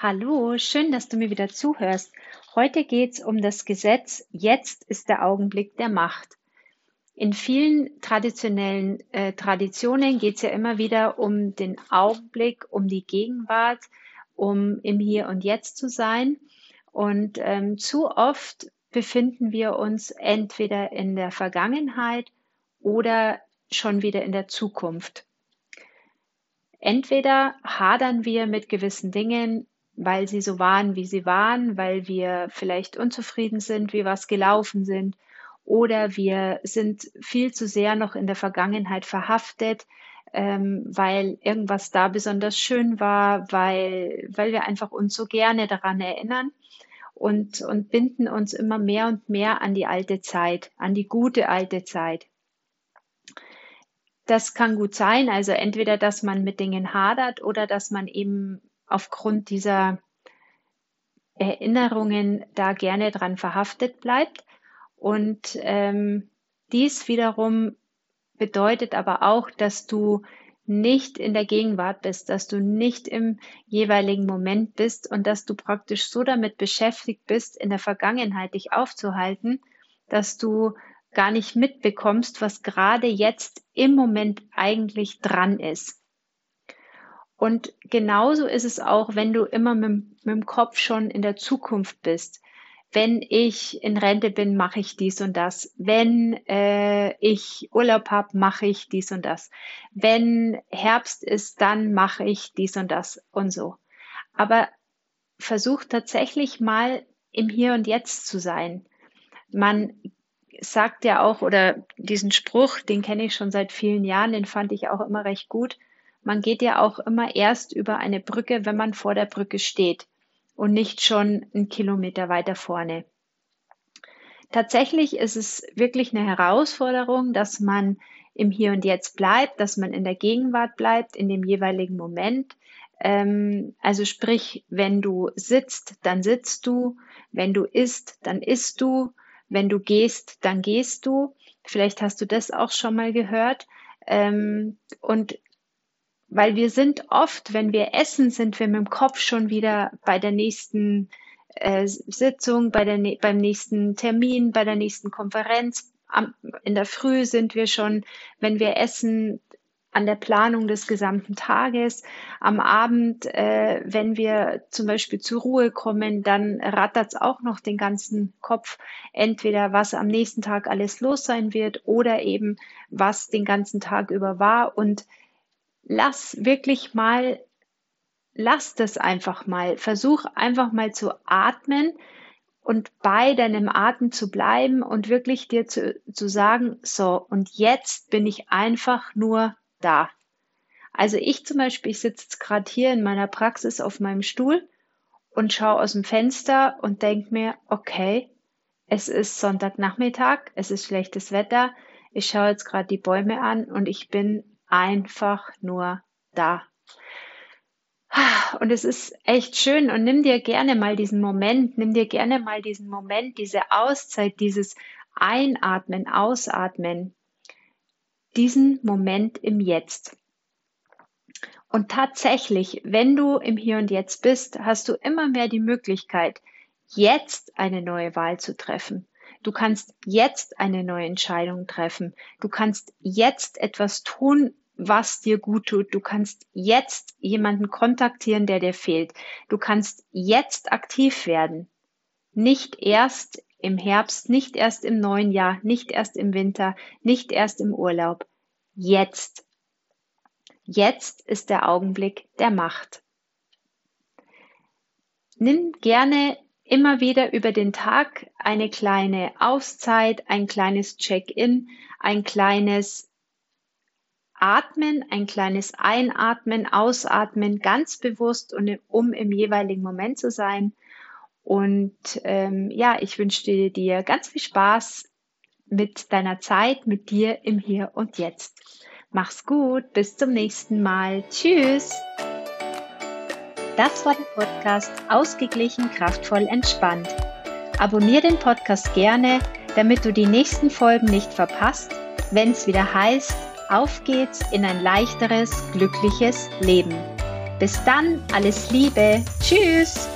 Hallo, schön, dass du mir wieder zuhörst. Heute geht es um das Gesetz, jetzt ist der Augenblick der Macht. In vielen traditionellen äh, Traditionen geht es ja immer wieder um den Augenblick, um die Gegenwart, um im Hier und Jetzt zu sein. Und ähm, zu oft befinden wir uns entweder in der Vergangenheit oder schon wieder in der Zukunft. Entweder hadern wir mit gewissen Dingen, weil sie so waren, wie sie waren, weil wir vielleicht unzufrieden sind, wie was gelaufen sind, oder wir sind viel zu sehr noch in der Vergangenheit verhaftet, ähm, weil irgendwas da besonders schön war, weil, weil wir einfach uns so gerne daran erinnern und, und binden uns immer mehr und mehr an die alte Zeit, an die gute alte Zeit. Das kann gut sein, also entweder, dass man mit Dingen hadert oder dass man eben aufgrund dieser Erinnerungen da gerne dran verhaftet bleibt. Und ähm, dies wiederum bedeutet aber auch, dass du nicht in der Gegenwart bist, dass du nicht im jeweiligen Moment bist und dass du praktisch so damit beschäftigt bist, in der Vergangenheit dich aufzuhalten, dass du gar nicht mitbekommst, was gerade jetzt im Moment eigentlich dran ist. Und genauso ist es auch, wenn du immer mit, mit dem Kopf schon in der Zukunft bist. Wenn ich in Rente bin, mache ich dies und das. Wenn äh, ich Urlaub habe, mache ich dies und das. Wenn Herbst ist, dann mache ich dies und das und so. Aber versuch tatsächlich mal im Hier und Jetzt zu sein. Man sagt ja auch, oder diesen Spruch, den kenne ich schon seit vielen Jahren, den fand ich auch immer recht gut. Man geht ja auch immer erst über eine Brücke, wenn man vor der Brücke steht und nicht schon einen Kilometer weiter vorne. Tatsächlich ist es wirklich eine Herausforderung, dass man im Hier und Jetzt bleibt, dass man in der Gegenwart bleibt, in dem jeweiligen Moment. Ähm, also sprich, wenn du sitzt, dann sitzt du, wenn du isst, dann isst du, wenn du gehst, dann gehst du. Vielleicht hast du das auch schon mal gehört. Ähm, und weil wir sind oft, wenn wir essen, sind wir mit dem Kopf schon wieder bei der nächsten äh, Sitzung, bei der, beim nächsten Termin, bei der nächsten Konferenz. Am, in der Früh sind wir schon, wenn wir essen, an der Planung des gesamten Tages. Am Abend, äh, wenn wir zum Beispiel zur Ruhe kommen, dann rattert es auch noch den ganzen Kopf. Entweder was am nächsten Tag alles los sein wird oder eben was den ganzen Tag über war. Und lass wirklich mal, lass das einfach mal. Versuch einfach mal zu atmen und bei deinem Atem zu bleiben und wirklich dir zu, zu sagen, so, und jetzt bin ich einfach nur da. Also ich zum Beispiel, ich sitze gerade hier in meiner Praxis auf meinem Stuhl und schaue aus dem Fenster und denke mir, okay, es ist Sonntagnachmittag, es ist schlechtes Wetter, ich schaue jetzt gerade die Bäume an und ich bin einfach nur da. Und es ist echt schön und nimm dir gerne mal diesen Moment, nimm dir gerne mal diesen Moment, diese Auszeit, dieses Einatmen, Ausatmen, diesen Moment im Jetzt. Und tatsächlich, wenn du im Hier und Jetzt bist, hast du immer mehr die Möglichkeit, jetzt eine neue Wahl zu treffen. Du kannst jetzt eine neue Entscheidung treffen. Du kannst jetzt etwas tun, was dir gut tut. Du kannst jetzt jemanden kontaktieren, der dir fehlt. Du kannst jetzt aktiv werden. Nicht erst im Herbst, nicht erst im neuen Jahr, nicht erst im Winter, nicht erst im Urlaub. Jetzt. Jetzt ist der Augenblick der Macht. Nimm gerne immer wieder über den Tag eine kleine Auszeit, ein kleines Check-in, ein kleines Atmen, ein kleines Einatmen, Ausatmen, ganz bewusst und um im jeweiligen Moment zu sein. Und ähm, ja, ich wünsche dir ganz viel Spaß mit deiner Zeit, mit dir im Hier und Jetzt. Mach's gut, bis zum nächsten Mal. Tschüss. Das war der Podcast Ausgeglichen, kraftvoll, entspannt. Abonnier den Podcast gerne, damit du die nächsten Folgen nicht verpasst, wenn es wieder heißt, auf geht's in ein leichteres, glückliches Leben. Bis dann, alles Liebe. Tschüss.